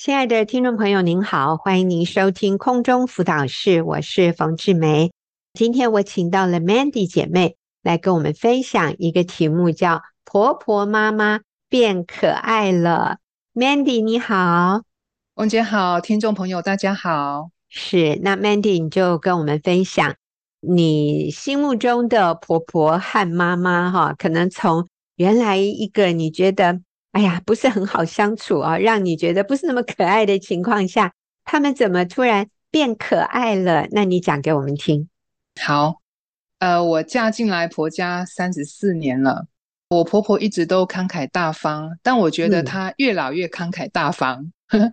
亲爱的听众朋友，您好，欢迎您收听空中辅导室，我是冯志梅。今天我请到了 Mandy 姐妹来跟我们分享一个题目，叫“婆婆妈妈变可爱了”。Mandy 你好，王姐好，听众朋友大家好。是，那 Mandy 你就跟我们分享你心目中的婆婆和妈妈哈，可能从原来一个你觉得哎呀不是很好相处啊，让你觉得不是那么可爱的情况下，他们怎么突然变可爱了？那你讲给我们听。好，呃，我嫁进来婆家三十四年了，我婆婆一直都慷慨大方，但我觉得她越老越慷慨大方，嗯、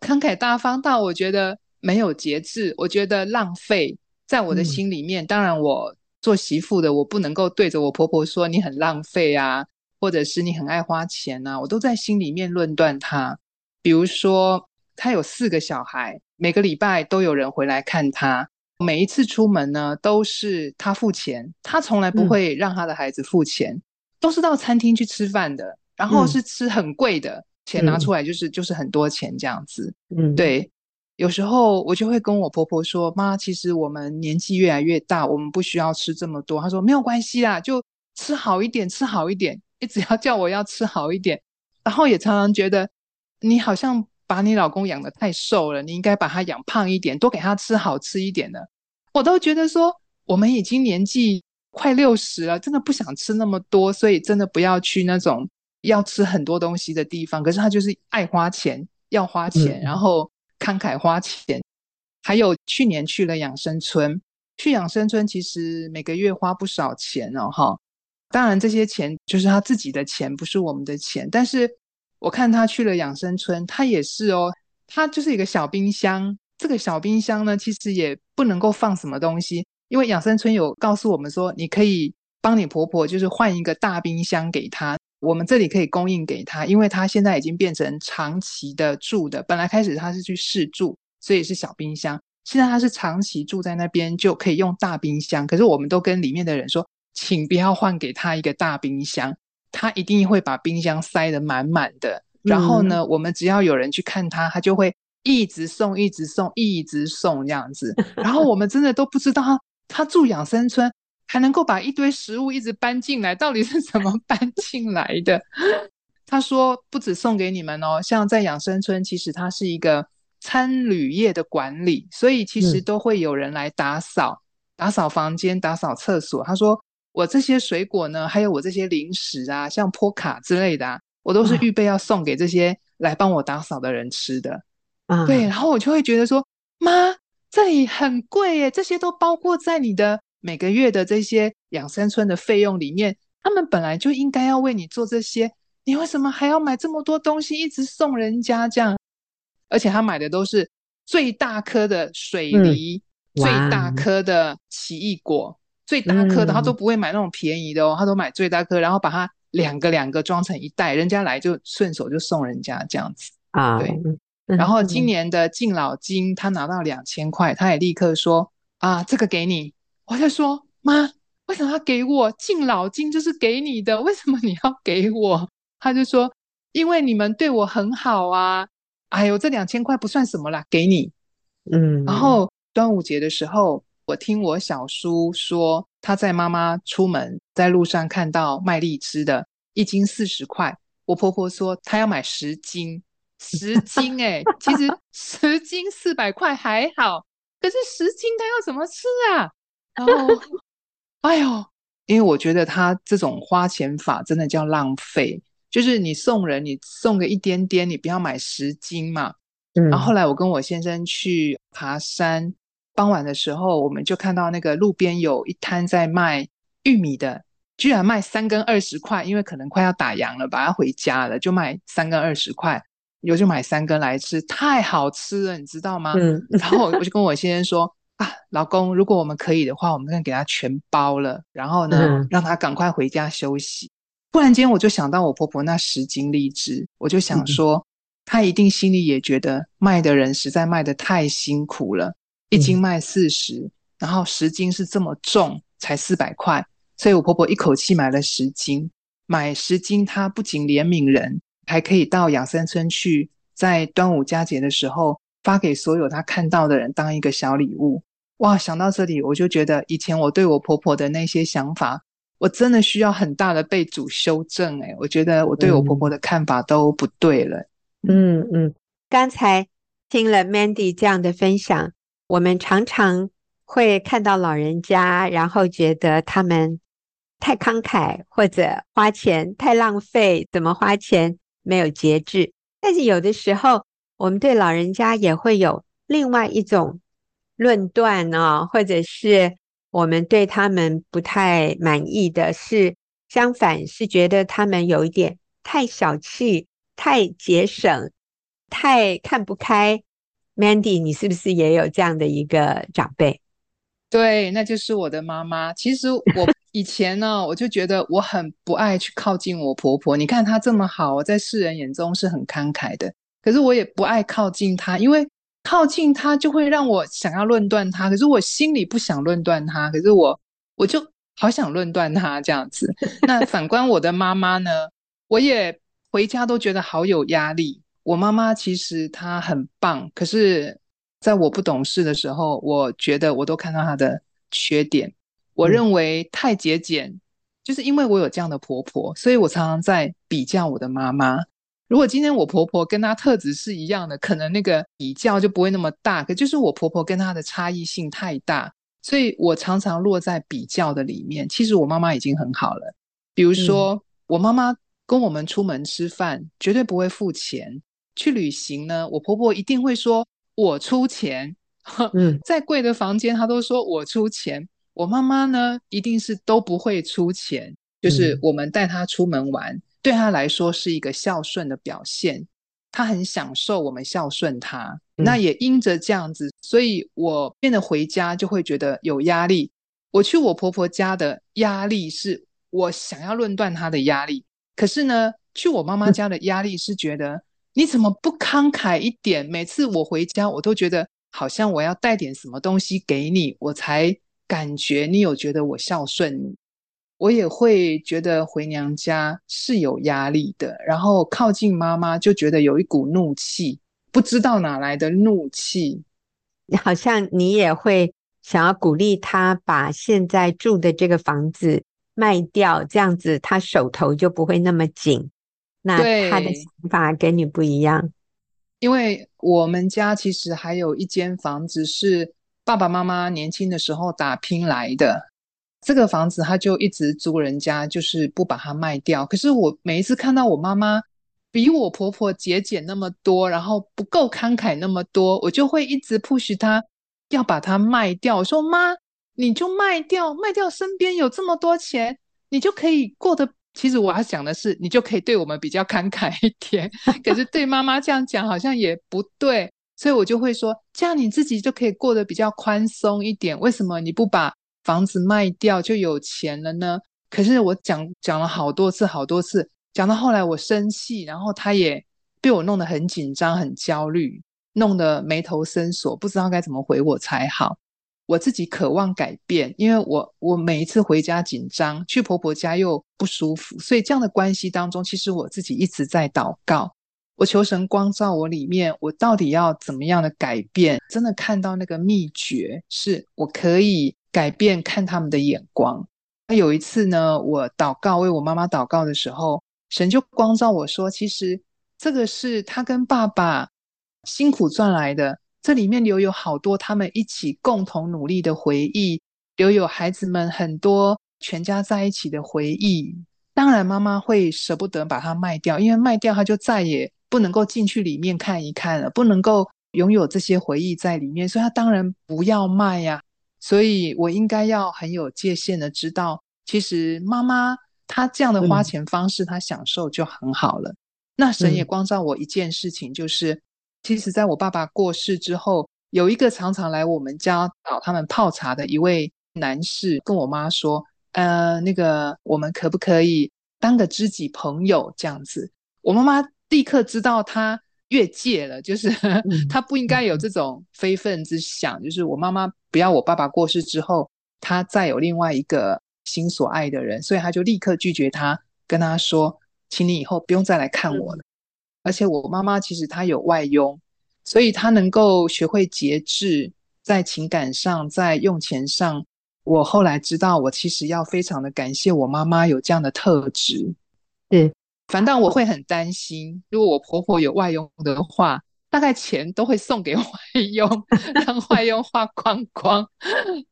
慷慨大方到我觉得。没有节制，我觉得浪费，在我的心里面。嗯、当然，我做媳妇的，我不能够对着我婆婆说你很浪费啊，或者是你很爱花钱啊，我都在心里面论断他。比如说，他有四个小孩，每个礼拜都有人回来看他，每一次出门呢，都是他付钱，他从来不会让他的孩子付钱，嗯、都是到餐厅去吃饭的，然后是吃很贵的，嗯、钱拿出来就是就是很多钱这样子。嗯，对。有时候我就会跟我婆婆说：“妈，其实我们年纪越来越大，我们不需要吃这么多。”她说：“没有关系啦，就吃好一点，吃好一点。你只要叫我要吃好一点。”然后也常常觉得你好像把你老公养得太瘦了，你应该把他养胖一点，多给他吃好吃一点的。我都觉得说我们已经年纪快六十了，真的不想吃那么多，所以真的不要去那种要吃很多东西的地方。可是他就是爱花钱，要花钱，嗯、然后。慷慨花钱，还有去年去了养生村，去养生村其实每个月花不少钱哦，哈。当然这些钱就是他自己的钱，不是我们的钱。但是我看他去了养生村，他也是哦，他就是一个小冰箱。这个小冰箱呢，其实也不能够放什么东西，因为养生村有告诉我们说，你可以帮你婆婆就是换一个大冰箱给她。我们这里可以供应给她，因为她现在已经变成长期的住的。本来开始她是去试住，所以是小冰箱。现在他是长期住在那边，就可以用大冰箱。可是我们都跟里面的人说，请不要换给他一个大冰箱，他一定会把冰箱塞得满满的。然后呢，嗯、我们只要有人去看他，他就会一直送，一直送，一直送这样子。然后我们真的都不知道他，他住养生村。还能够把一堆食物一直搬进来，到底是怎么搬进来的？他说不止送给你们哦，像在养生村，其实它是一个餐旅业的管理，所以其实都会有人来打扫，打扫房间、打扫厕所。他说我这些水果呢，还有我这些零食啊，像波卡之类的啊，我都是预备要送给这些来帮我打扫的人吃的。嗯，对，然后我就会觉得说，妈，这里很贵耶，这些都包括在你的。每个月的这些养生村的费用里面，他们本来就应该要为你做这些，你为什么还要买这么多东西一直送人家这样？而且他买的都是最大颗的水梨，嗯、最大颗的奇异果，最大颗的，他都不会买那种便宜的哦，他都买最大颗，然后把它两个两个装成一袋，人家来就顺手就送人家这样子啊。对，然后今年的敬老金他拿到两千块，他也立刻说啊，这个给你。我就说，妈，为什么要给我敬老金？就是给你的，为什么你要给我？他就说，因为你们对我很好啊。哎呦，这两千块不算什么啦，给你。嗯。然后端午节的时候，我听我小叔说，他在妈妈出门在路上看到卖荔枝的，一斤四十块。我婆婆说她要买十斤，十斤哎、欸，其实 十斤四百块还好，可是十斤她要怎么吃啊？然后，哎呦，因为我觉得他这种花钱法真的叫浪费，就是你送人，你送个一点点，你不要买十斤嘛。嗯。然后后来我跟我先生去爬山，傍晚的时候，我们就看到那个路边有一摊在卖玉米的，居然卖三根二十块，因为可能快要打烊了，把它回家了，就卖三根二十块，我就买三根来吃，太好吃了，你知道吗？嗯。然后我就跟我先生说。啊，老公，如果我们可以的话，我们可以给他全包了，然后呢，嗯、让他赶快回家休息。突然间，我就想到我婆婆那十斤荔枝，我就想说，嗯、她一定心里也觉得卖的人实在卖的太辛苦了，一斤卖四十、嗯，然后十斤是这么重，才四百块，所以我婆婆一口气买了十斤，买十斤，她不仅怜悯人，还可以到养生村去在端午佳节的时候发给所有她看到的人当一个小礼物。哇，想到这里，我就觉得以前我对我婆婆的那些想法，我真的需要很大的被主修正。诶，我觉得我对我婆婆的看法都不对了。嗯嗯，刚才听了 Mandy 这样的分享，我们常常会看到老人家，然后觉得他们太慷慨，或者花钱太浪费，怎么花钱没有节制。但是有的时候，我们对老人家也会有另外一种。论断呢，或者是我们对他们不太满意的是，相反是觉得他们有一点太小气、太节省、太看不开。Mandy，你是不是也有这样的一个长辈？对，那就是我的妈妈。其实我以前呢，我就觉得我很不爱去靠近我婆婆。你看她这么好，在世人眼中是很慷慨的，可是我也不爱靠近她，因为。靠近她就会让我想要论断她，可是我心里不想论断她，可是我我就好想论断她这样子。那反观我的妈妈呢，我也回家都觉得好有压力。我妈妈其实她很棒，可是在我不懂事的时候，我觉得我都看到她的缺点。我认为太节俭，就是因为我有这样的婆婆，所以我常常在比较我的妈妈。如果今天我婆婆跟她特质是一样的，可能那个比较就不会那么大。可就是我婆婆跟她的差异性太大，所以我常常落在比较的里面。其实我妈妈已经很好了。比如说，嗯、我妈妈跟我们出门吃饭绝对不会付钱，去旅行呢，我婆婆一定会说我出钱。嗯，再贵的房间她都说我出钱。我妈妈呢，一定是都不会出钱，就是我们带她出门玩。嗯对她来说是一个孝顺的表现，她很享受我们孝顺她。嗯、那也因着这样子，所以我变得回家就会觉得有压力。我去我婆婆家的压力是我想要论断她的压力，可是呢，去我妈妈家的压力是觉得、嗯、你怎么不慷慨一点？每次我回家，我都觉得好像我要带点什么东西给你，我才感觉你有觉得我孝顺你。我也会觉得回娘家是有压力的，然后靠近妈妈就觉得有一股怒气，不知道哪来的怒气。好像你也会想要鼓励他把现在住的这个房子卖掉，这样子他手头就不会那么紧。那他的想法跟你不一样，因为我们家其实还有一间房子是爸爸妈妈年轻的时候打拼来的。这个房子他就一直租人家，就是不把它卖掉。可是我每一次看到我妈妈比我婆婆节俭那么多，然后不够慷慨那么多，我就会一直 push 她要把它卖掉。我说妈，你就卖掉，卖掉身边有这么多钱，你就可以过得。其实我要讲的是，你就可以对我们比较慷慨一点。可是对妈妈这样讲好像也不对，所以我就会说，这样你自己就可以过得比较宽松一点。为什么你不把？房子卖掉就有钱了呢？可是我讲讲了好多次，好多次，讲到后来我生气，然后他也被我弄得很紧张、很焦虑，弄得眉头深锁，不知道该怎么回我才好。我自己渴望改变，因为我我每一次回家紧张，去婆婆家又不舒服，所以这样的关系当中，其实我自己一直在祷告，我求神光照我里面，我到底要怎么样的改变？真的看到那个秘诀，是我可以。改变看他们的眼光。那有一次呢，我祷告为我妈妈祷告的时候，神就光照我说：“其实这个是他跟爸爸辛苦赚来的，这里面留有好多他们一起共同努力的回忆，留有孩子们很多全家在一起的回忆。当然，妈妈会舍不得把它卖掉，因为卖掉它就再也不能够进去里面看一看了，不能够拥有这些回忆在里面，所以她当然不要卖呀。”所以我应该要很有界限的知道，其实妈妈她这样的花钱方式，她享受就很好了。嗯、那神也光照我一件事情，就是、嗯、其实在我爸爸过世之后，有一个常常来我们家找他们泡茶的一位男士，跟我妈说：“呃，那个我们可不可以当个知己朋友这样子？”我妈妈立刻知道他。越界了，就是 他不应该有这种非分之想。嗯、就是我妈妈不要我爸爸过世之后，他再有另外一个心所爱的人，所以他就立刻拒绝他，跟他说：“请你以后不用再来看我了。嗯”而且我妈妈其实她有外佣，所以她能够学会节制，在情感上，在用钱上。我后来知道，我其实要非常的感谢我妈妈有这样的特质。对，反倒我会很担心，如果我婆婆有外佣的话，大概钱都会送给外佣，让外佣花光光。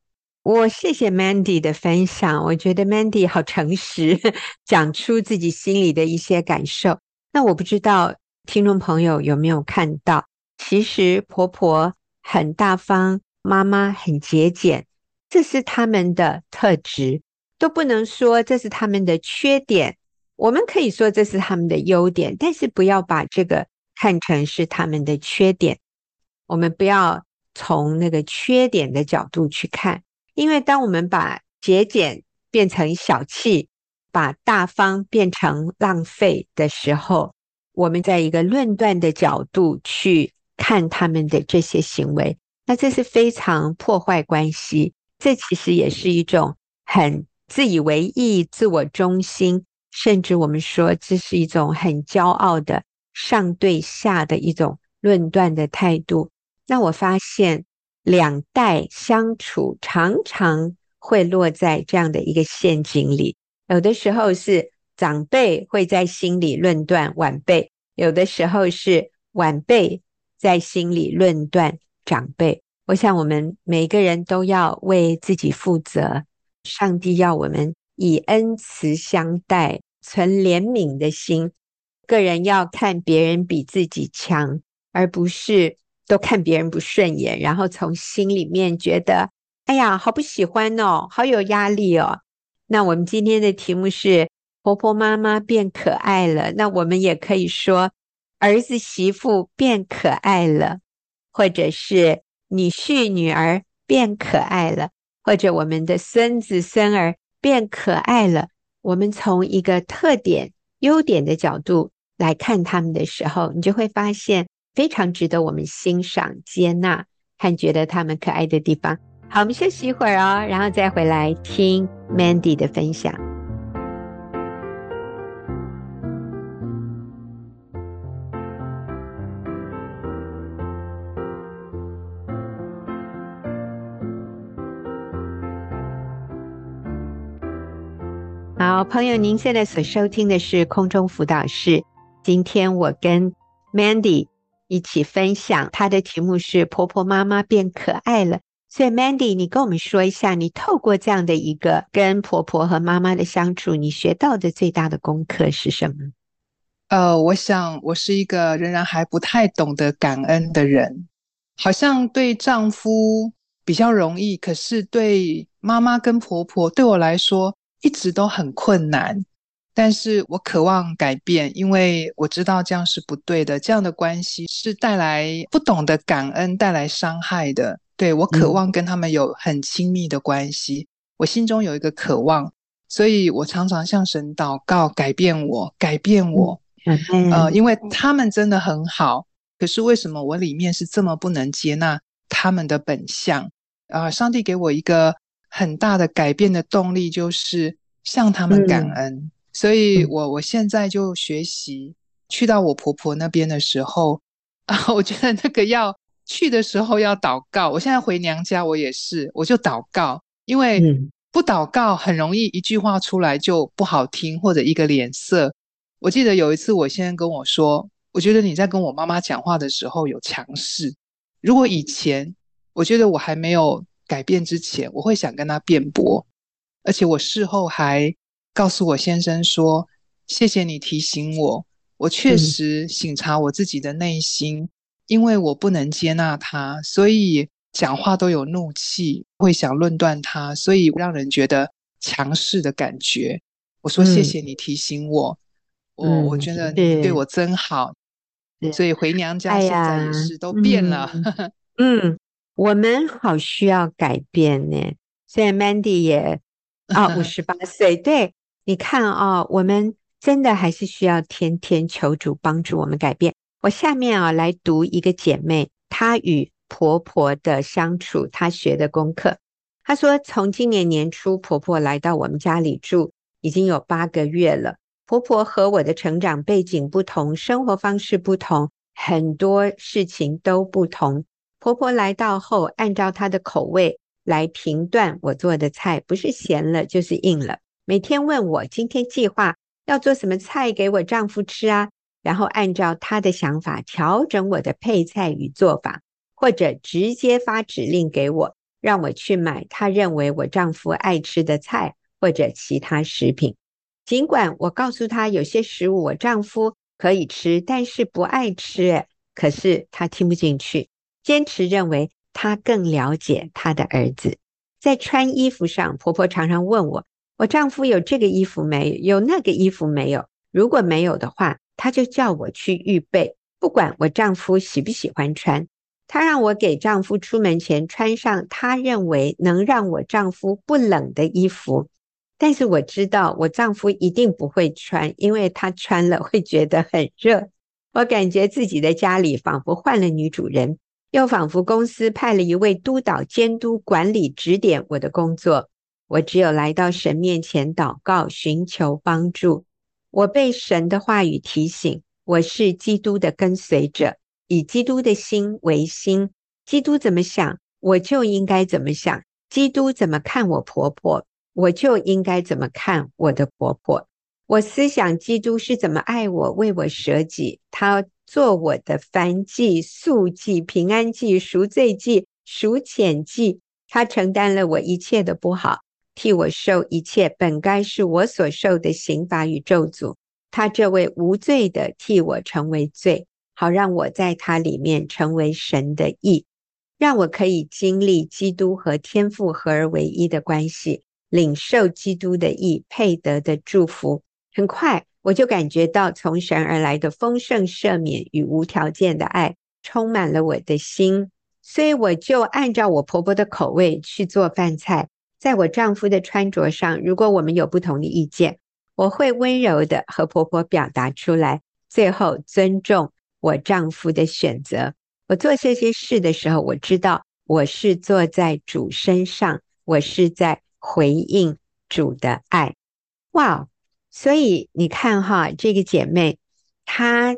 我谢谢 Mandy 的分享，我觉得 Mandy 好诚实，讲出自己心里的一些感受。那我不知道听众朋友有没有看到，其实婆婆很大方，妈妈很节俭，这是他们的特质，都不能说这是他们的缺点。我们可以说这是他们的优点，但是不要把这个看成是他们的缺点。我们不要从那个缺点的角度去看。因为当我们把节俭变成小气，把大方变成浪费的时候，我们在一个论断的角度去看他们的这些行为，那这是非常破坏关系。这其实也是一种很自以为意、自我中心，甚至我们说这是一种很骄傲的上对下的一种论断的态度。那我发现。两代相处常常会落在这样的一个陷阱里，有的时候是长辈会在心里论断晚辈，有的时候是晚辈在心里论断长辈。我想我们每个人都要为自己负责，上帝要我们以恩慈相待，存怜悯的心，个人要看别人比自己强，而不是。都看别人不顺眼，然后从心里面觉得，哎呀，好不喜欢哦，好有压力哦。那我们今天的题目是婆婆妈妈变可爱了，那我们也可以说儿子媳妇变可爱了，或者是女婿女儿变可爱了，或者我们的孙子孙儿变可爱了。我们从一个特点、优点的角度来看他们的时候，你就会发现。非常值得我们欣赏、接纳和觉得他们可爱的地方。好，我们休息一会儿哦，然后再回来听 Mandy 的分享。好，朋友，您现在所收听的是空中辅导室。今天我跟 Mandy。一起分享，她的题目是“婆婆妈妈变可爱了”。所以，Mandy，你跟我们说一下，你透过这样的一个跟婆婆和妈妈的相处，你学到的最大的功课是什么？呃，我想我是一个仍然还不太懂得感恩的人，好像对丈夫比较容易，可是对妈妈跟婆婆对我来说一直都很困难。但是我渴望改变，因为我知道这样是不对的，这样的关系是带来不懂得感恩、带来伤害的。对，我渴望跟他们有很亲密的关系，嗯、我心中有一个渴望，所以我常常向神祷告，改变我，改变我。嗯、呃，因为他们真的很好，可是为什么我里面是这么不能接纳他们的本相？啊、呃，上帝给我一个很大的改变的动力，就是向他们感恩。嗯所以我我现在就学习去到我婆婆那边的时候啊，我觉得那个要去的时候要祷告。我现在回娘家，我也是，我就祷告，因为不祷告很容易一句话出来就不好听，或者一个脸色。我记得有一次，我先生跟我说，我觉得你在跟我妈妈讲话的时候有强势。如果以前我觉得我还没有改变之前，我会想跟他辩驳，而且我事后还。告诉我先生说：“谢谢你提醒我，我确实醒察我自己的内心，嗯、因为我不能接纳他，所以讲话都有怒气，会想论断他，所以让人觉得强势的感觉。”我说：“谢谢你提醒我，嗯、我我觉得你对我真好。嗯”所以回娘家现在也是都变了。哎、嗯，我们好需要改变呢。虽然 Mandy 也 啊五十八岁，对。你看啊、哦，我们真的还是需要天天求主帮助我们改变。我下面啊来读一个姐妹她与婆婆的相处，她学的功课。她说，从今年年初婆婆来到我们家里住，已经有八个月了。婆婆和我的成长背景不同，生活方式不同，很多事情都不同。婆婆来到后，按照她的口味来评断我做的菜，不是咸了就是硬了。每天问我今天计划要做什么菜给我丈夫吃啊，然后按照她的想法调整我的配菜与做法，或者直接发指令给我，让我去买她认为我丈夫爱吃的菜或者其他食品。尽管我告诉她有些食物我丈夫可以吃，但是不爱吃，可是她听不进去，坚持认为她更了解她的儿子。在穿衣服上，婆婆常常问我。我丈夫有这个衣服没有？有那个衣服没有？如果没有的话，她就叫我去预备，不管我丈夫喜不喜欢穿。她让我给丈夫出门前穿上她认为能让我丈夫不冷的衣服。但是我知道我丈夫一定不会穿，因为他穿了会觉得很热。我感觉自己的家里仿佛换了女主人，又仿佛公司派了一位督导、监督、管理、指点我的工作。我只有来到神面前祷告，寻求帮助。我被神的话语提醒，我是基督的跟随者，以基督的心为心。基督怎么想，我就应该怎么想；基督怎么看我婆婆，我就应该怎么看我的婆婆。我思想基督是怎么爱我，为我舍己。他做我的燔祭、素祭、平安祭、赎罪祭、赎愆祭。他承担了我一切的不好。替我受一切本该是我所受的刑罚与咒诅，他这位无罪的替我成为罪，好让我在他里面成为神的义，让我可以经历基督和天父合而为一的关系，领受基督的义配得的祝福。很快我就感觉到从神而来的丰盛赦免与无条件的爱充满了我的心，所以我就按照我婆婆的口味去做饭菜。在我丈夫的穿着上，如果我们有不同的意见，我会温柔地和婆婆表达出来，最后尊重我丈夫的选择。我做这些事的时候，我知道我是坐在主身上，我是在回应主的爱。哇！所以你看哈，这个姐妹她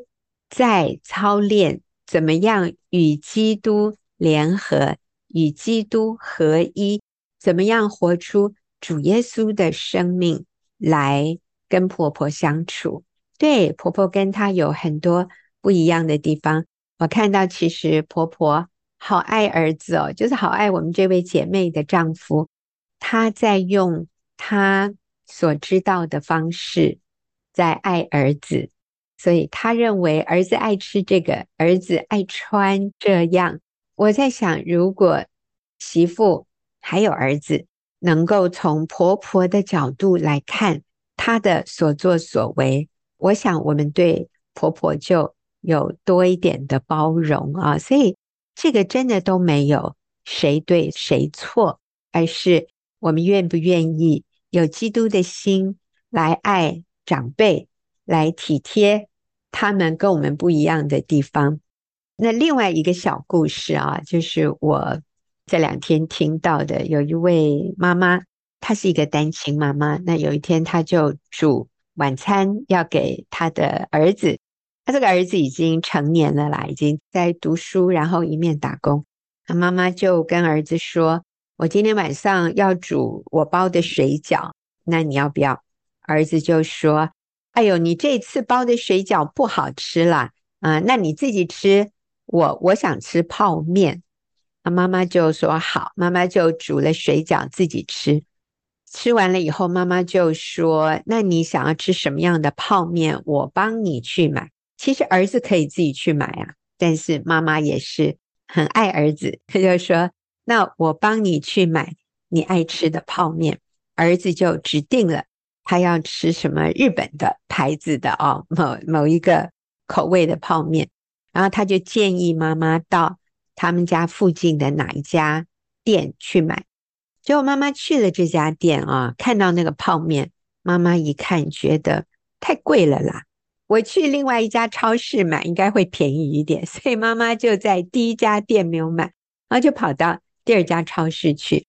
在操练怎么样与基督联合，与基督合一。怎么样活出主耶稣的生命来跟婆婆相处？对，婆婆跟她有很多不一样的地方。我看到其实婆婆好爱儿子哦，就是好爱我们这位姐妹的丈夫。她在用她所知道的方式在爱儿子，所以他认为儿子爱吃这个，儿子爱穿这样。我在想，如果媳妇。还有儿子能够从婆婆的角度来看她的所作所为，我想我们对婆婆就有多一点的包容啊。所以这个真的都没有谁对谁错，而是我们愿不愿意有基督的心来爱长辈，来体贴他们跟我们不一样的地方。那另外一个小故事啊，就是我。这两天听到的，有一位妈妈，她是一个单亲妈妈。那有一天，她就煮晚餐要给她的儿子。她这个儿子已经成年了啦，已经在读书，然后一面打工。她妈妈就跟儿子说：“我今天晚上要煮我包的水饺，那你要不要？”儿子就说：“哎呦，你这次包的水饺不好吃啦，啊，那你自己吃。我我想吃泡面。”那妈妈就说好，妈妈就煮了水饺自己吃。吃完了以后，妈妈就说：“那你想要吃什么样的泡面？我帮你去买。”其实儿子可以自己去买啊，但是妈妈也是很爱儿子，他就说：“那我帮你去买你爱吃的泡面。”儿子就指定了他要吃什么日本的牌子的哦，某某一个口味的泡面，然后他就建议妈妈到。他们家附近的哪一家店去买？结果妈妈去了这家店啊，看到那个泡面，妈妈一看觉得太贵了啦。我去另外一家超市买应该会便宜一点，所以妈妈就在第一家店没有买，然后就跑到第二家超市去，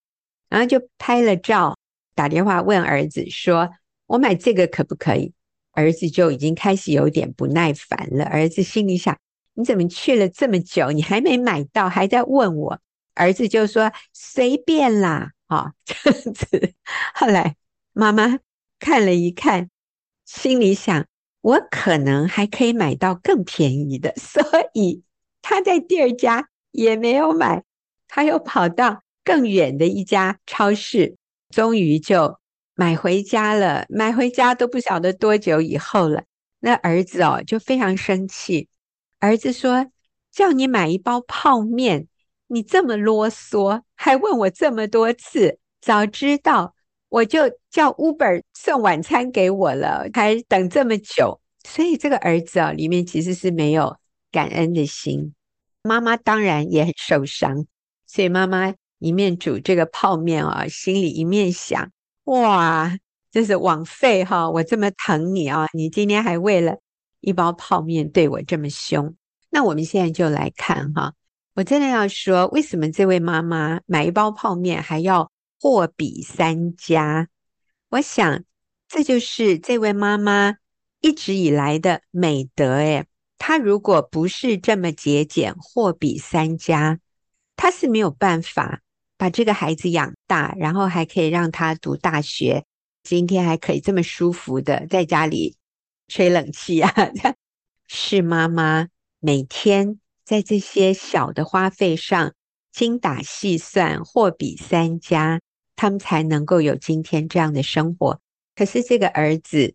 然后就拍了照，打电话问儿子说：“我买这个可不可以？”儿子就已经开始有点不耐烦了。儿子心里想：你怎么去了这么久，你还没买到，还在问我？儿子就说：随便啦，啊、哦，这样子。后来妈妈看了一看，心里想：我可能还可以买到更便宜的，所以他在第二家也没有买，他又跑到更远的一家超市，终于就。买回家了，买回家都不晓得多久以后了。那儿子哦就非常生气，儿子说：“叫你买一包泡面，你这么啰嗦，还问我这么多次，早知道我就叫 Uber 送晚餐给我了，还等这么久。”所以这个儿子啊，里面其实是没有感恩的心。妈妈当然也很受伤，所以妈妈一面煮这个泡面啊，心里一面想。哇，这是枉费哈！我这么疼你啊，你今天还为了一包泡面对我这么凶。那我们现在就来看哈，我真的要说，为什么这位妈妈买一包泡面还要货比三家？我想这就是这位妈妈一直以来的美德诶。她如果不是这么节俭，货比三家，他是没有办法。把这个孩子养大，然后还可以让他读大学，今天还可以这么舒服的在家里吹冷气啊！是妈妈每天在这些小的花费上精打细算，货比三家，他们才能够有今天这样的生活。可是这个儿子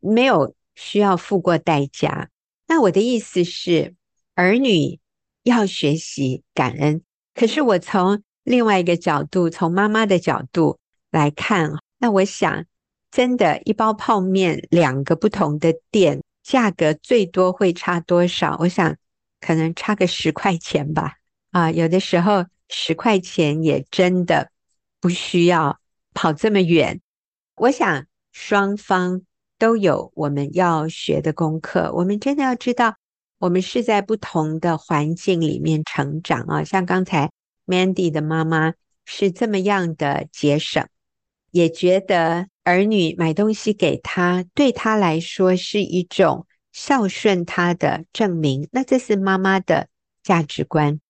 没有需要付过代价。那我的意思是，儿女要学习感恩。可是我从另外一个角度，从妈妈的角度来看，那我想，真的，一包泡面，两个不同的店，价格最多会差多少？我想，可能差个十块钱吧。啊，有的时候十块钱也真的不需要跑这么远。我想，双方都有我们要学的功课。我们真的要知道，我们是在不同的环境里面成长啊，像刚才。Mandy 的妈妈是这么样的节省，也觉得儿女买东西给她，对她来说是一种孝顺她的证明。那这是妈妈的价值观。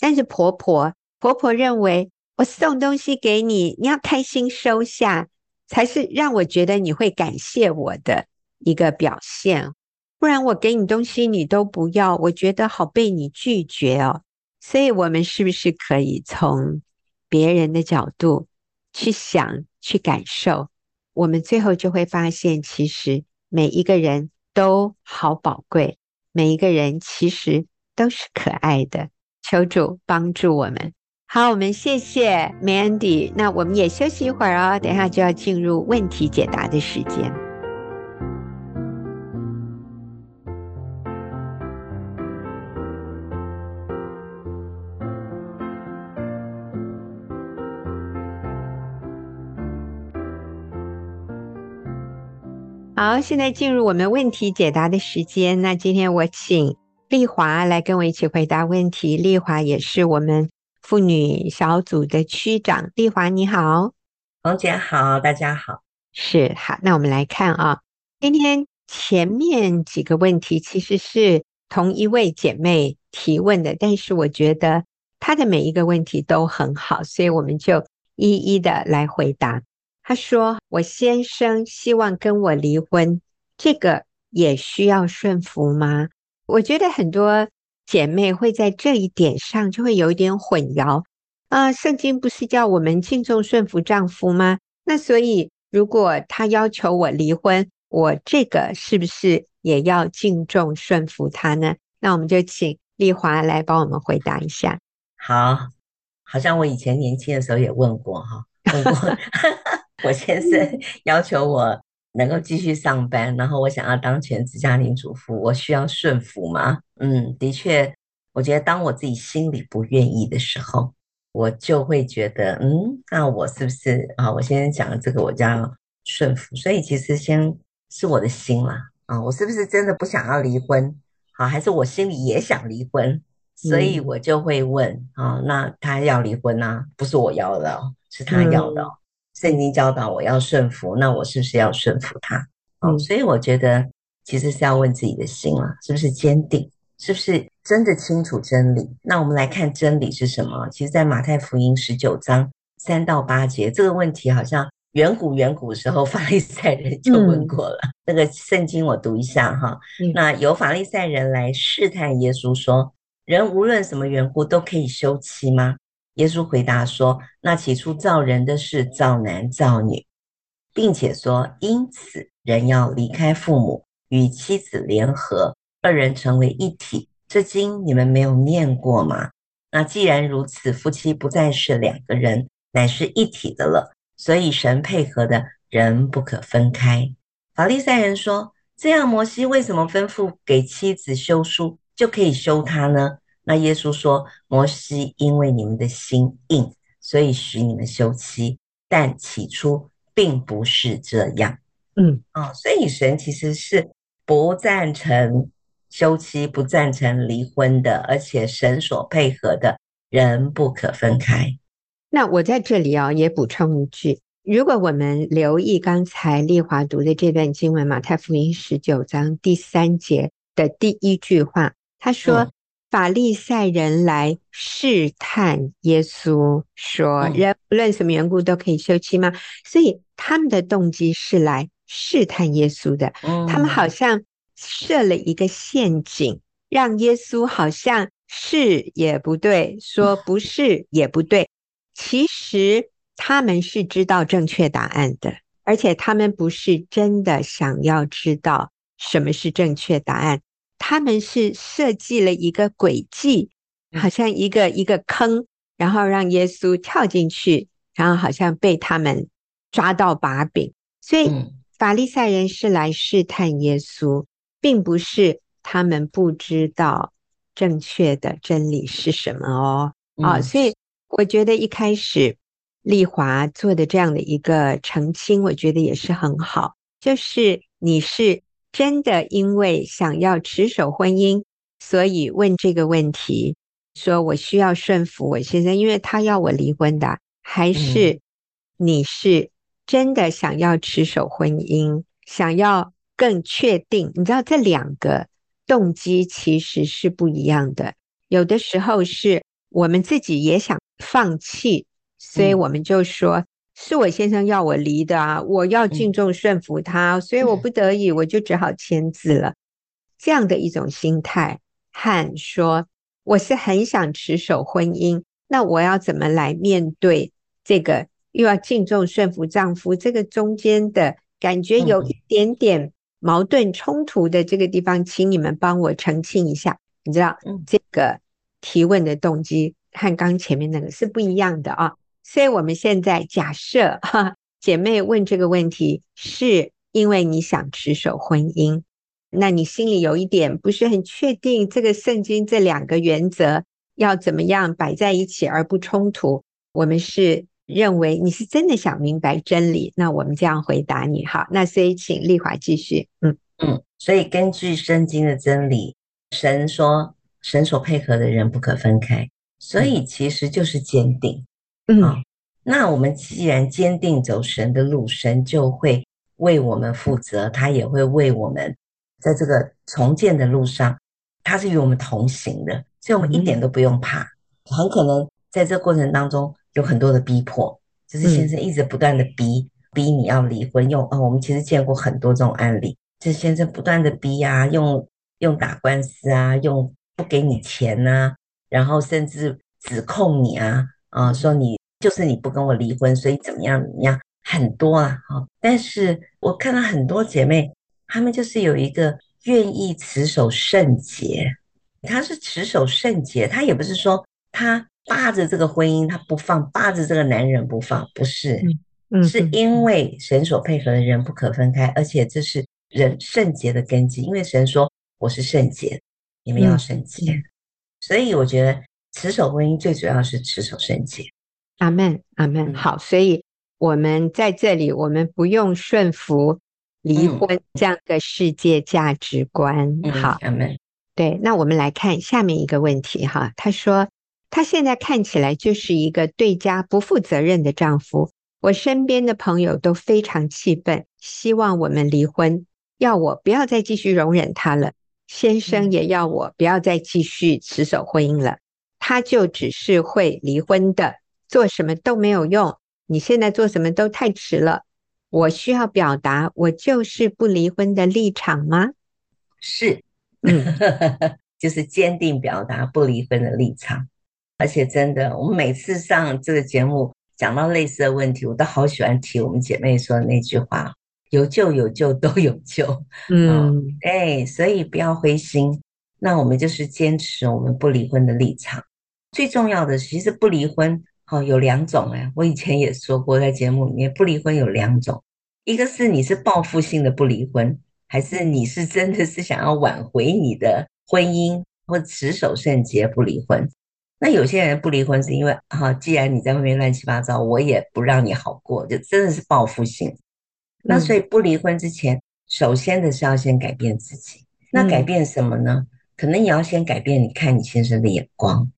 但是婆婆，婆婆认为我送东西给你，你要开心收下，才是让我觉得你会感谢我的一个表现。不然我给你东西你都不要，我觉得好被你拒绝哦。所以，我们是不是可以从别人的角度去想、去感受？我们最后就会发现，其实每一个人都好宝贵，每一个人其实都是可爱的。求主帮助我们。好，我们谢谢 Mandy。那我们也休息一会儿哦，等下就要进入问题解答的时间。好，现在进入我们问题解答的时间。那今天我请丽华来跟我一起回答问题。丽华也是我们妇女小组的区长。丽华你好，红姐好，大家好。是，好，那我们来看啊，今天前面几个问题其实是同一位姐妹提问的，但是我觉得她的每一个问题都很好，所以我们就一一的来回答。他说：“我先生希望跟我离婚，这个也需要顺服吗？”我觉得很多姐妹会在这一点上就会有一点混淆啊。圣经不是叫我们敬重顺服丈夫吗？那所以如果他要求我离婚，我这个是不是也要敬重顺服他呢？那我们就请丽华来帮我们回答一下。好，好像我以前年轻的时候也问过哈，问过。我先生 要求我能够继续上班，然后我想要当全职家庭主妇，我需要顺服吗？嗯，的确，我觉得当我自己心里不愿意的时候，我就会觉得，嗯，那我是不是啊？我先生讲的这个，我就要顺服。所以其实先是我的心啦，啊，我是不是真的不想要离婚？好，还是我心里也想离婚？所以我就会问，啊，那他要离婚啊？不是我要的，是他要的。圣经教导我要顺服，那我是不是要顺服他？哦，所以我觉得其实是要问自己的心了，是不是坚定，是不是真的清楚真理？那我们来看真理是什么？其实，在马太福音十九章三到八节，这个问题好像远古远古时候法利赛人就问过了。嗯、那个圣经我读一下哈，嗯、那有法利赛人来试探耶稣说：“人无论什么缘故都可以休妻吗？”耶稣回答说：“那起初造人的是造男造女，并且说，因此人要离开父母，与妻子联合，二人成为一体。这经你们没有念过吗？那既然如此，夫妻不再是两个人，乃是一体的了。所以神配合的人不可分开。”法利赛人说：“这样，摩西为什么吩咐给妻子休书，就可以休她呢？”那耶稣说：“摩西因为你们的心硬，所以许你们休妻，但起初并不是这样。”嗯，哦，所以神其实是不赞成休妻、不赞成离婚的，而且神所配合的人不可分开。那我在这里啊，也补充一句：如果我们留意刚才丽华读的这段经文，马太福音十九章第三节的第一句话，他说。嗯法利赛人来试探耶稣，说：“人不论什么缘故都可以休妻吗？”所以他们的动机是来试探耶稣的。他们好像设了一个陷阱，让耶稣好像是也不对，说不是也不对。其实他们是知道正确答案的，而且他们不是真的想要知道什么是正确答案。他们是设计了一个轨迹，好像一个一个坑，然后让耶稣跳进去，然后好像被他们抓到把柄。所以法利赛人是来试探耶稣，并不是他们不知道正确的真理是什么哦。啊，所以我觉得一开始丽华做的这样的一个澄清，我觉得也是很好，就是你是。真的因为想要持守婚姻，所以问这个问题，说我需要顺服我先生，因为他要我离婚的，还是你是真的想要持守婚姻，想要更确定？你知道这两个动机其实是不一样的。有的时候是我们自己也想放弃，所以我们就说。是我先生要我离的啊，我要敬重顺服他，所以我不得已，我就只好签字了。这样的一种心态，和说我是很想持守婚姻，那我要怎么来面对这个又要敬重顺服丈夫，这个中间的感觉有一点点矛盾冲突的这个地方，请你们帮我澄清一下。你知道这个提问的动机和刚前面那个是不一样的啊。所以我们现在假设哈，姐妹问这个问题，是因为你想持守婚姻，那你心里有一点不是很确定，这个圣经这两个原则要怎么样摆在一起而不冲突？我们是认为你是真的想明白真理，那我们这样回答你哈。那所以请丽华继续，嗯嗯，所以根据圣经的真理，神说神所配合的人不可分开，所以其实就是坚定。嗯、哦，那我们既然坚定走神的路，神就会为我们负责，他也会为我们在这个重建的路上，他是与我们同行的，所以我们一点都不用怕。很可能在这个过程当中有很多的逼迫，就是先生一直不断的逼逼你要离婚，用哦，我们其实见过很多这种案例，就是先生不断的逼啊，用用打官司啊，用不给你钱啊，然后甚至指控你啊，啊，说你。就是你不跟我离婚，所以怎么样怎么样，很多啊，哈。但是我看到很多姐妹，她们就是有一个愿意持守圣洁，她是持守圣洁，她也不是说她扒着这个婚姻她不放，扒着这个男人不放，不是，嗯，是因为神所配合的人不可分开，而且这是人圣洁的根基，因为神说我是圣洁，你们要圣洁，所以我觉得持守婚姻最主要是持守圣洁。阿门，阿门。好，所以我们在这里，我们不用顺服离婚这样的世界价值观。嗯、好，阿门。对，那我们来看下面一个问题哈。他说，他现在看起来就是一个对家不负责任的丈夫。我身边的朋友都非常气愤，希望我们离婚。要我不要再继续容忍他了，先生也要我不要再继续持守婚姻了，他就只是会离婚的，做什么都没有用。你现在做什么都太迟了。我需要表达我就是不离婚的立场吗？是，嗯，就是坚定表达不离婚的立场。而且真的，我们每次上这个节目讲到类似的问题，我都好喜欢提我们姐妹说的那句话：有救有救都有救。嗯，哎，所以不要灰心。那我们就是坚持我们不离婚的立场。最重要的，其实不离婚。哦，有两种哎，我以前也说过，在节目里面，不离婚有两种，一个是你是报复性的不离婚，还是你是真的是想要挽回你的婚姻或持守圣洁不离婚。那有些人不离婚是因为，哈，既然你在外面乱七八糟，我也不让你好过，就真的是报复性。那所以不离婚之前，首先的是要先改变自己。那改变什么呢？可能你要先改变你看你先生的眼光。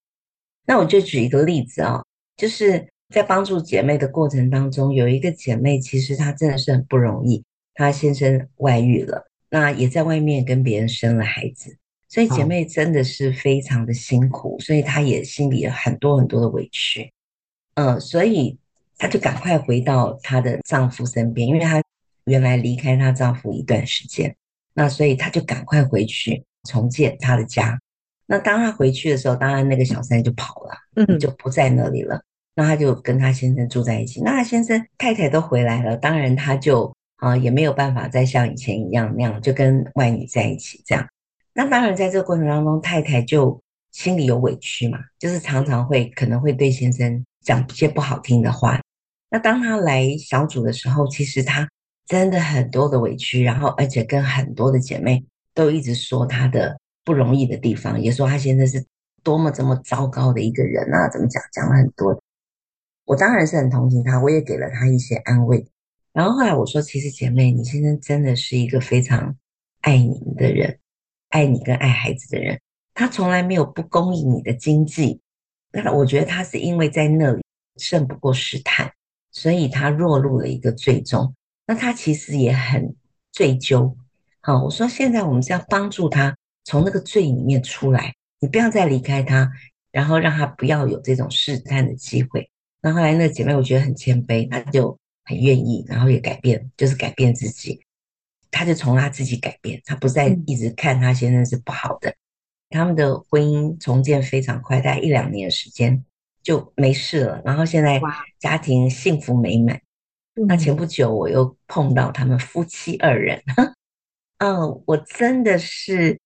那我就举一个例子啊。就是在帮助姐妹的过程当中，有一个姐妹，其实她真的是很不容易。她先生外遇了，那也在外面跟别人生了孩子，所以姐妹真的是非常的辛苦，所以她也心里有很多很多的委屈。嗯，所以她就赶快回到她的丈夫身边，因为她原来离开她丈夫一段时间，那所以她就赶快回去重建她的家。那当他回去的时候，当然那个小三就跑了，嗯，就不在那里了。那他就跟他先生住在一起。那他先生太太都回来了，当然他就啊也没有办法再像以前一样那样就跟外女在一起这样。那当然在这个过程当中，太太就心里有委屈嘛，就是常常会可能会对先生讲一些不好听的话。那当他来小组的时候，其实他真的很多的委屈，然后而且跟很多的姐妹都一直说他的。不容易的地方，也说他现在是多么这么糟糕的一个人啊！怎么讲？讲了很多，我当然是很同情他，我也给了他一些安慰。然后后来我说，其实姐妹，你先生真的是一个非常爱你的人，爱你跟爱孩子的人，他从来没有不供应你的经济。那我觉得他是因为在那里胜不过试探，所以他落入了一个罪中。那他其实也很罪疚。好，我说现在我们是要帮助他。从那个罪里面出来，你不要再离开他，然后让他不要有这种试探的机会。那后来那个姐妹我觉得很谦卑，她就很愿意，然后也改变，就是改变自己。她就从她自己改变，她不再一直看她先生是不好的。他们的婚姻重建非常快，大概一两年的时间就没事了。然后现在家庭幸福美满。那前不久我又碰到他们夫妻二人，嗯，我真的是。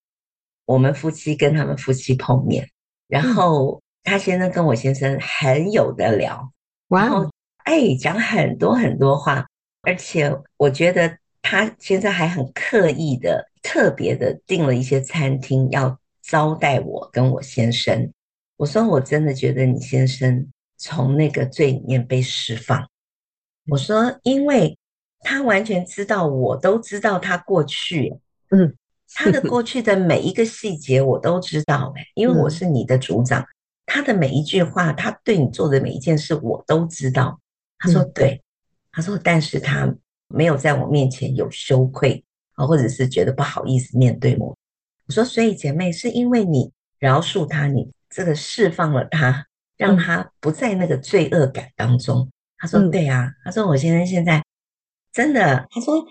我们夫妻跟他们夫妻碰面，然后他先生跟我先生很有得聊，然后哎讲很多很多话，而且我觉得他现在还很刻意的、特别的订了一些餐厅要招待我跟我先生。我说我真的觉得你先生从那个罪里面被释放。我说因为他完全知道，我都知道他过去，嗯。他的 过去的每一个细节我都知道哎，因为我是你的组长，他的每一句话，他对你做的每一件事我都知道。他说对，他说，但是他没有在我面前有羞愧啊，或者是觉得不好意思面对我。我说，所以姐妹是因为你饶恕他，你这个释放了他，让他不在那个罪恶感当中。他说对啊，他说我先生现在真的，他说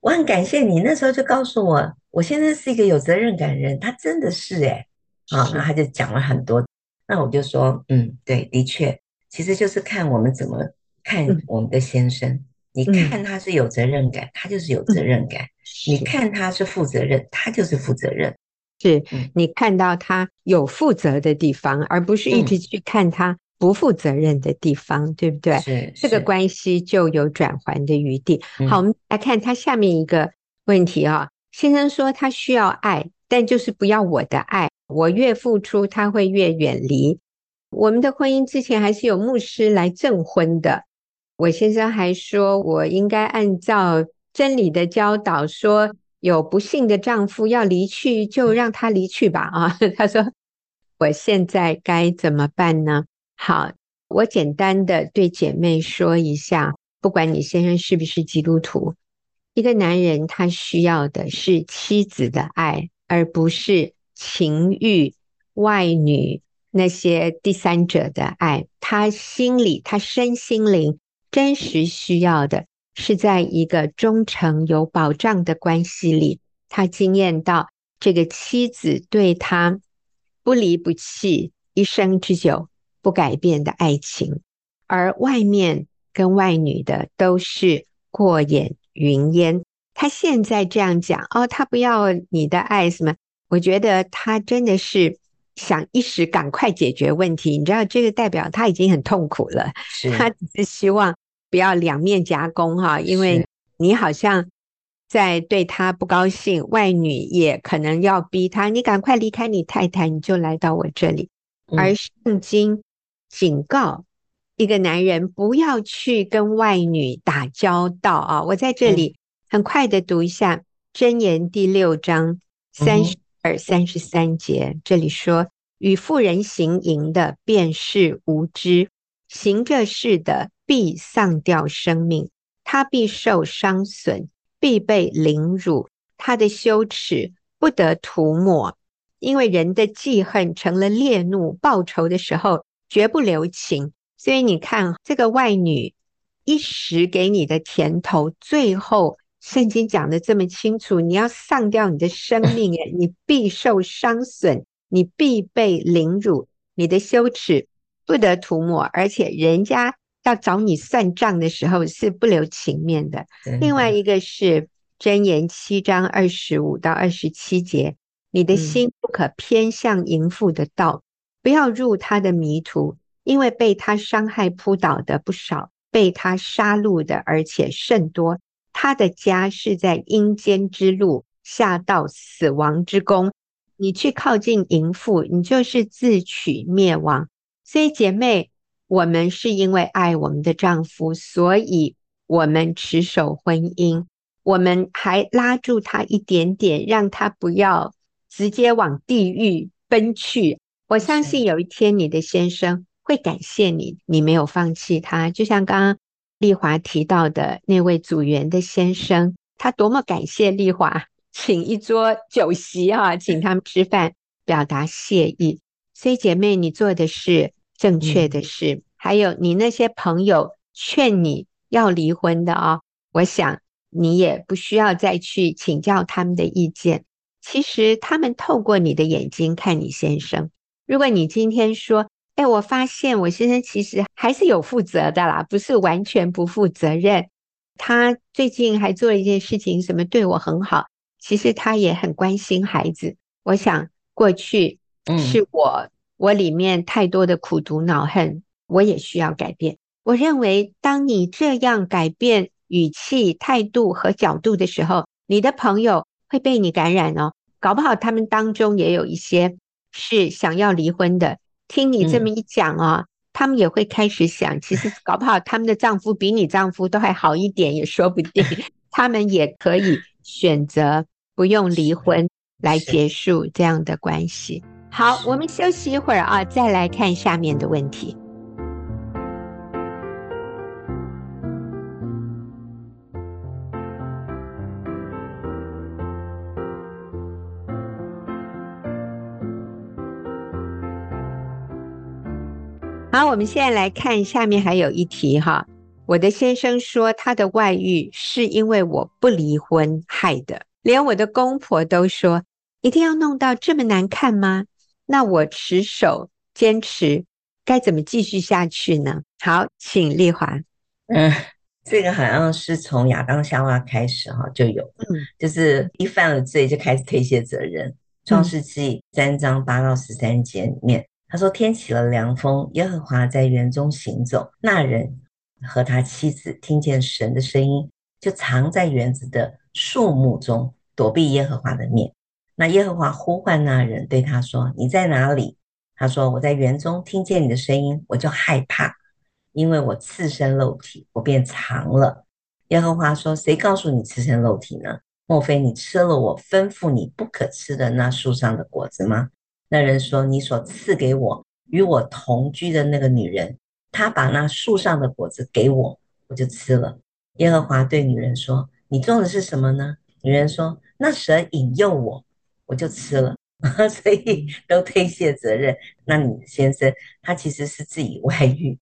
我很感谢你那时候就告诉我。我先生是一个有责任感的人，他真的是诶、欸、啊，那他就讲了很多，那我就说，嗯，对，的确，其实就是看我们怎么看我们的先生。嗯、你看他是有责任感，嗯、他就是有责任感；嗯、你看他是负责任，他就是负责任。是你看到他有负责的地方，而不是一直去看他不负责任的地方，嗯、对不对？是，这个关系就有转圜的余地。嗯、好，我们来看他下面一个问题啊、哦。先生说他需要爱，但就是不要我的爱。我越付出，他会越远离。我们的婚姻之前还是有牧师来证婚的。我先生还说我应该按照真理的教导，说有不幸的丈夫要离去，就让他离去吧。啊，他说我现在该怎么办呢？好，我简单的对姐妹说一下，不管你先生是不是基督徒。一个男人他需要的是妻子的爱，而不是情欲、外女那些第三者的爱。他心里、他身心灵真实需要的是在一个忠诚有保障的关系里，他经验到这个妻子对他不离不弃、一生之久不改变的爱情，而外面跟外女的都是过眼云烟。他现在这样讲哦，他不要你的爱什么？我觉得他真的是想一时赶快解决问题。你知道，这个代表他已经很痛苦了，他只是希望不要两面夹攻哈，因为你好像在对他不高兴，外女也可能要逼他，你赶快离开你太太，你就来到我这里。而圣经警告一个男人不要去跟外女打交道啊！我在这里。很快的读一下《箴言》第六章三十二、三十三节，这里说：“与妇人行淫的，便是无知；行这事的，必丧掉生命。他必受伤损，必被凌辱。他的羞耻不得涂抹，因为人的记恨成了烈怒，报仇的时候绝不留情。所以你看，这个外女一时给你的甜头，最后。”圣经讲的这么清楚，你要丧掉你的生命，诶，你必受伤损，你必被凌辱，你的羞耻不得涂抹，而且人家要找你算账的时候是不留情面的。另外一个是箴言七章二十五到二十七节，你的心不可偏向淫妇的道，不要入他的迷途，因为被他伤害扑倒的不少，被他杀戮的而且甚多。他的家是在阴间之路，下到死亡之宫。你去靠近淫妇，你就是自取灭亡。所以姐妹，我们是因为爱我们的丈夫，所以我们持守婚姻，我们还拉住他一点点，让他不要直接往地狱奔去。我相信有一天你的先生会感谢你，你没有放弃他，就像刚刚。丽华提到的那位组员的先生，他多么感谢丽华请一桌酒席啊，请他们吃饭，表达谢意。所以姐妹，你做的是正确的事。嗯、还有你那些朋友劝你要离婚的啊，我想你也不需要再去请教他们的意见。其实他们透过你的眼睛看你先生。如果你今天说，哎，我发现我先生其实还是有负责的啦，不是完全不负责任。他最近还做了一件事情，什么对我很好。其实他也很关心孩子。我想过去是我、嗯、我里面太多的苦毒恼恨，我也需要改变。我认为，当你这样改变语气、态度和角度的时候，你的朋友会被你感染哦。搞不好他们当中也有一些是想要离婚的。听你这么一讲啊，哦、他们也会开始想，其实搞不好他们的丈夫比你丈夫都还好一点，也说不定。他们也可以选择不用离婚来结束这样的关系。好，我们休息一会儿啊，再来看下面的问题。我们现在来看下面还有一题哈。我的先生说他的外遇是因为我不离婚害的，连我的公婆都说一定要弄到这么难看吗？那我持守坚持，该怎么继续下去呢？好，请丽华。嗯，这个好像是从亚当夏娃开始哈就有，嗯，就是一犯了罪就开始推卸责任。创世纪三章八到十三节里面。他说：“天起了凉风，耶和华在园中行走。那人和他妻子听见神的声音，就藏在园子的树木中，躲避耶和华的面。那耶和华呼唤那人，对他说：‘你在哪里？’他说：‘我在园中听见你的声音，我就害怕，因为我赤身露体，我便藏了。’耶和华说：‘谁告诉你赤身露体呢？莫非你吃了我吩咐你不可吃的那树上的果子吗？’”那人说：“你所赐给我与我同居的那个女人，她把那树上的果子给我，我就吃了。”耶和华对女人说：“你做的是什么呢？女人说：“那蛇引诱我，我就吃了。”所以都推卸责任。那你先生他其实是自己外遇，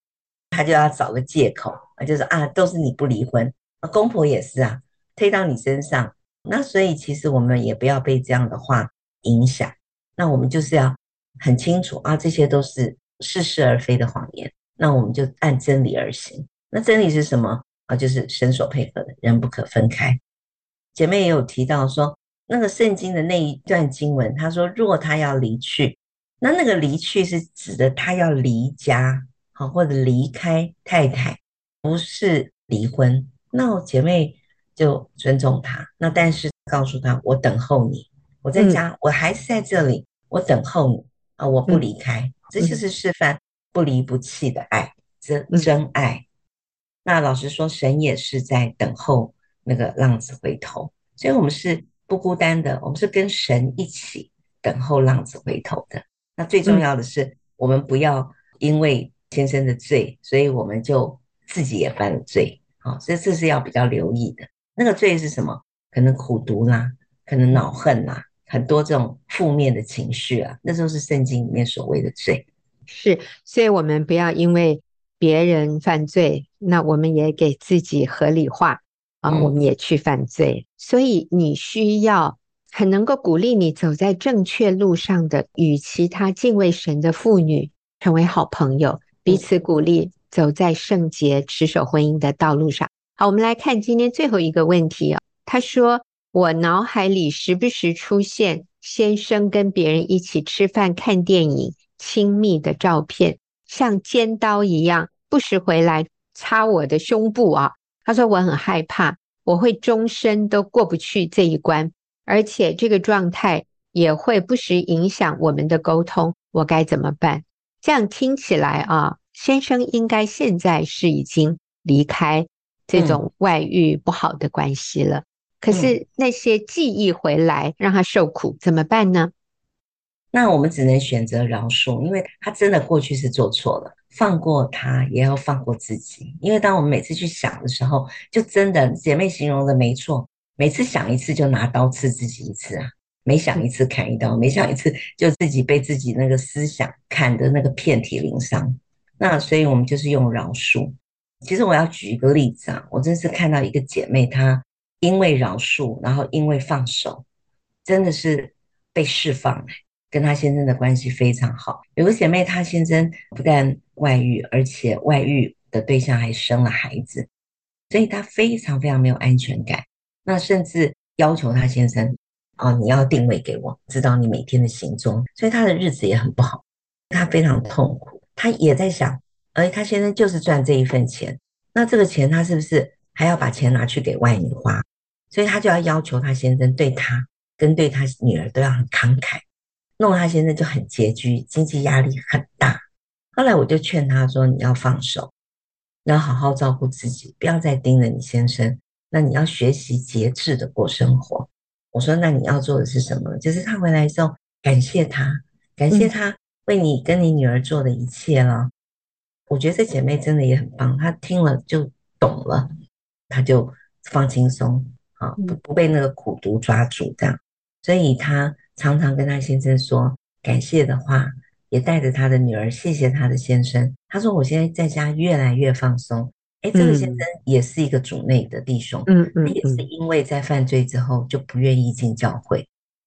他就要找个借口啊，就是啊，都是你不离婚。啊公婆也是啊，推到你身上。那所以其实我们也不要被这样的话影响。那我们就是要很清楚啊，这些都是似是而非的谎言。那我们就按真理而行。那真理是什么？啊，就是神所配合的人不可分开。姐妹也有提到说，那个圣经的那一段经文，他说，若他要离去，那那个离去是指的他要离家，好，或者离开太太，不是离婚。那我姐妹就尊重他，那但是告诉他，我等候你，我在家，我还是在这里，我等候你啊，我不离开，这就是示范不离不弃的爱，真真爱。那老实说，神也是在等候那个浪子回头，所以我们是不孤单的，我们是跟神一起等候浪子回头的。那最重要的是，我们不要因为先生的罪，所以我们就自己也犯了罪啊。所以这是要比较留意的。那个罪是什么？可能苦毒啦，可能恼恨啦，很多这种负面的情绪啊，那时候是圣经里面所谓的罪。是，所以我们不要因为。别人犯罪，那我们也给自己合理化啊，我们也去犯罪。所以你需要很能够鼓励你走在正确路上的，与其他敬畏神的妇女成为好朋友，彼此鼓励，走在圣洁持守婚姻的道路上。好，我们来看今天最后一个问题啊。他说：“我脑海里时不时出现先生跟别人一起吃饭、看电影、亲密的照片。”像尖刀一样不时回来插我的胸部啊！他说我很害怕，我会终身都过不去这一关，而且这个状态也会不时影响我们的沟通，我该怎么办？这样听起来啊，先生应该现在是已经离开这种外遇不好的关系了，可是那些记忆回来让他受苦，怎么办呢？那我们只能选择饶恕，因为他真的过去是做错了，放过他也要放过自己。因为当我们每次去想的时候，就真的姐妹形容的没错，每次想一次就拿刀刺自己一次啊，每想一次砍一刀，每想一次就自己被自己那个思想砍的那个遍体鳞伤。那所以我们就是用饶恕。其实我要举一个例子啊，我真是看到一个姐妹，她因为饶恕，然后因为放手，真的是被释放了。跟她先生的关系非常好。有个姐妹，她先生不但外遇，而且外遇的对象还生了孩子，所以她非常非常没有安全感。那甚至要求她先生：“哦，你要定位给我，知道你每天的行踪。”所以她的日子也很不好，她非常痛苦。她也在想，哎她先生就是赚这一份钱，那这个钱她是不是还要把钱拿去给外女花？所以她就要要求她先生对她跟对她女儿都要很慷慨。弄他先生就很拮据，经济压力很大。后来我就劝他说：“你要放手，你要好好照顾自己，不要再盯着你先生。那你要学习节制的过生活。”我说：“那你要做的是什么？就是他回来之后，感谢他，感谢他为你跟你女儿做的一切了。嗯”我觉得这姐妹真的也很棒，她听了就懂了，她就放轻松啊，不不被那个苦毒抓住这样，所以她。常常跟他先生说感谢的话，也带着他的女儿谢谢他的先生。他说：“我现在在家越来越放松。”哎，这个先生也是一个主内的弟兄，嗯嗯，也是因为在犯罪之后就不愿意进教会，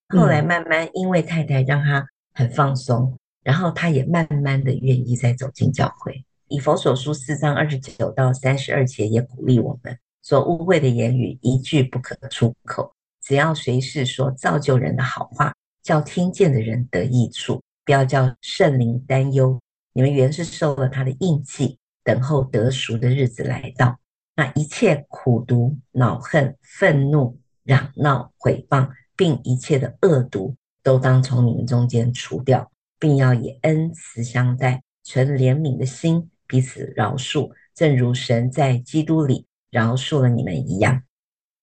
后来慢慢因为太太让他很放松，然后他也慢慢的愿意再走进教会。以佛所书四章二十九到三十二节也鼓励我们：所污秽的言语一句不可出口，只要随时说造就人的好话。叫听见的人得益处，不要叫圣灵担忧。你们原是受了他的印记，等候得赎的日子来到。那一切苦毒、恼恨、愤怒、嚷闹、毁谤，并一切的恶毒，都当从你们中间除掉，并要以恩慈相待，存怜悯的心，彼此饶恕，正如神在基督里饶恕了你们一样。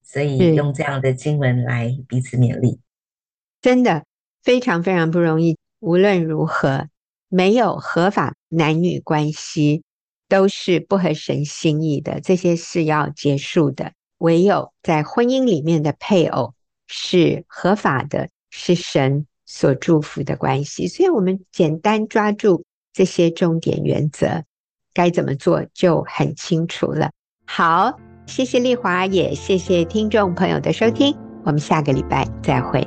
所以用这样的经文来彼此勉励，真的。非常非常不容易。无论如何，没有合法男女关系都是不合神心意的。这些是要结束的。唯有在婚姻里面的配偶是合法的，是神所祝福的关系。所以，我们简单抓住这些重点原则，该怎么做就很清楚了。好，谢谢丽华，也谢谢听众朋友的收听，我们下个礼拜再会。